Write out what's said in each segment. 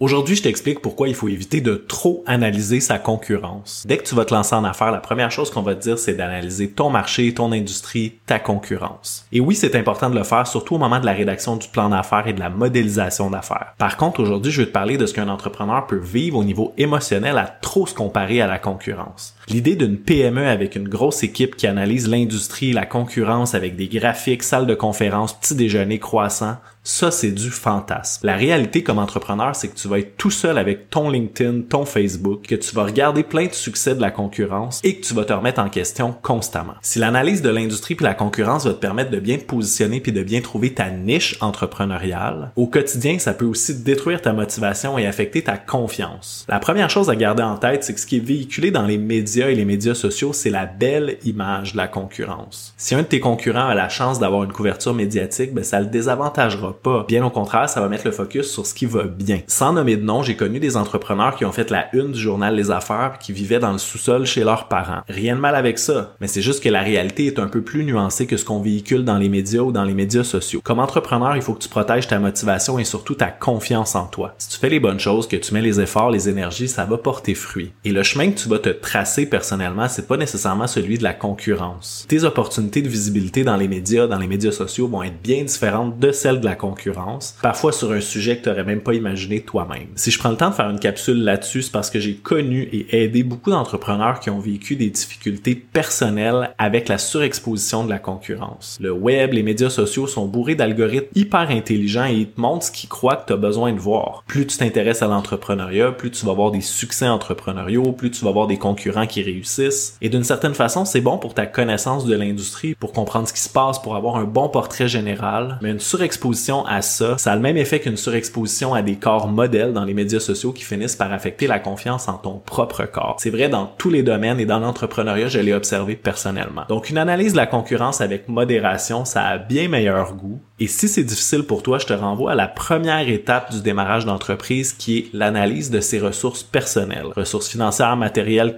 Aujourd'hui, je t'explique pourquoi il faut éviter de trop analyser sa concurrence. Dès que tu vas te lancer en affaires, la première chose qu'on va te dire, c'est d'analyser ton marché, ton industrie, ta concurrence. Et oui, c'est important de le faire, surtout au moment de la rédaction du plan d'affaires et de la modélisation d'affaires. Par contre, aujourd'hui, je vais te parler de ce qu'un entrepreneur peut vivre au niveau émotionnel à trop se comparer à la concurrence. L'idée d'une PME avec une grosse équipe qui analyse l'industrie, la concurrence avec des graphiques, salles de conférence, petits déjeuners croissants, ça, c'est du fantasme. La réalité comme entrepreneur, c'est que tu vas être tout seul avec ton LinkedIn, ton Facebook, que tu vas regarder plein de succès de la concurrence et que tu vas te remettre en question constamment. Si l'analyse de l'industrie puis la concurrence va te permettre de bien positionner puis de bien trouver ta niche entrepreneuriale, au quotidien, ça peut aussi détruire ta motivation et affecter ta confiance. La première chose à garder en tête, c'est que ce qui est véhiculé dans les médias et les médias sociaux, c'est la belle image de la concurrence. Si un de tes concurrents a la chance d'avoir une couverture médiatique, ben ça le désavantagera pas. Bien au contraire, ça va mettre le focus sur ce qui va bien. Sans nommer de nom, j'ai connu des entrepreneurs qui ont fait la une du journal Les Affaires qui vivaient dans le sous-sol chez leurs parents. Rien de mal avec ça, mais c'est juste que la réalité est un peu plus nuancée que ce qu'on véhicule dans les médias ou dans les médias sociaux. Comme entrepreneur, il faut que tu protèges ta motivation et surtout ta confiance en toi. Si tu fais les bonnes choses, que tu mets les efforts, les énergies, ça va porter fruit. Et le chemin que tu vas te tracer personnellement, c'est pas nécessairement celui de la concurrence. Tes opportunités de visibilité dans les médias, dans les médias sociaux vont être bien différentes de celles de la concurrence, parfois sur un sujet que tu même pas imaginé toi-même. Si je prends le temps de faire une capsule là-dessus, c'est parce que j'ai connu et aidé beaucoup d'entrepreneurs qui ont vécu des difficultés personnelles avec la surexposition de la concurrence. Le web, les médias sociaux sont bourrés d'algorithmes hyper intelligents et ils te montrent ce qu'ils croient que tu as besoin de voir. Plus tu t'intéresses à l'entrepreneuriat, plus tu vas avoir des succès entrepreneuriaux, plus tu vas avoir des concurrents qui réussissent. Et d'une certaine façon, c'est bon pour ta connaissance de l'industrie, pour comprendre ce qui se passe, pour avoir un bon portrait général. Mais une surexposition à ça, ça a le même effet qu'une surexposition à des corps modèles dans les médias sociaux qui finissent par affecter la confiance en ton propre corps. C'est vrai dans tous les domaines et dans l'entrepreneuriat, je l'ai observé personnellement. Donc une analyse de la concurrence avec modération, ça a bien meilleur goût. Et si c'est difficile pour toi, je te renvoie à la première étape du démarrage d'entreprise qui est l'analyse de ses ressources personnelles, ressources financières, matérielles,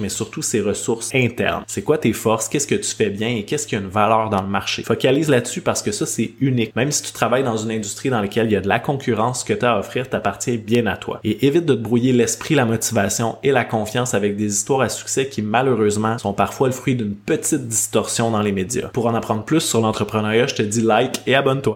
mais surtout ses ressources internes. C'est quoi tes forces, qu'est-ce que tu fais bien et qu'est-ce qui a une valeur dans le marché? Focalise là-dessus parce que ça c'est unique. Même si tu travailles dans une industrie dans laquelle il y a de la concurrence, ce que tu as à offrir t'appartient bien à toi. Et évite de te brouiller l'esprit, la motivation et la confiance avec des histoires à succès qui malheureusement sont parfois le fruit d'une petite distorsion dans les médias. Pour en apprendre plus sur l'entrepreneuriat, je te dis like et abonne-toi.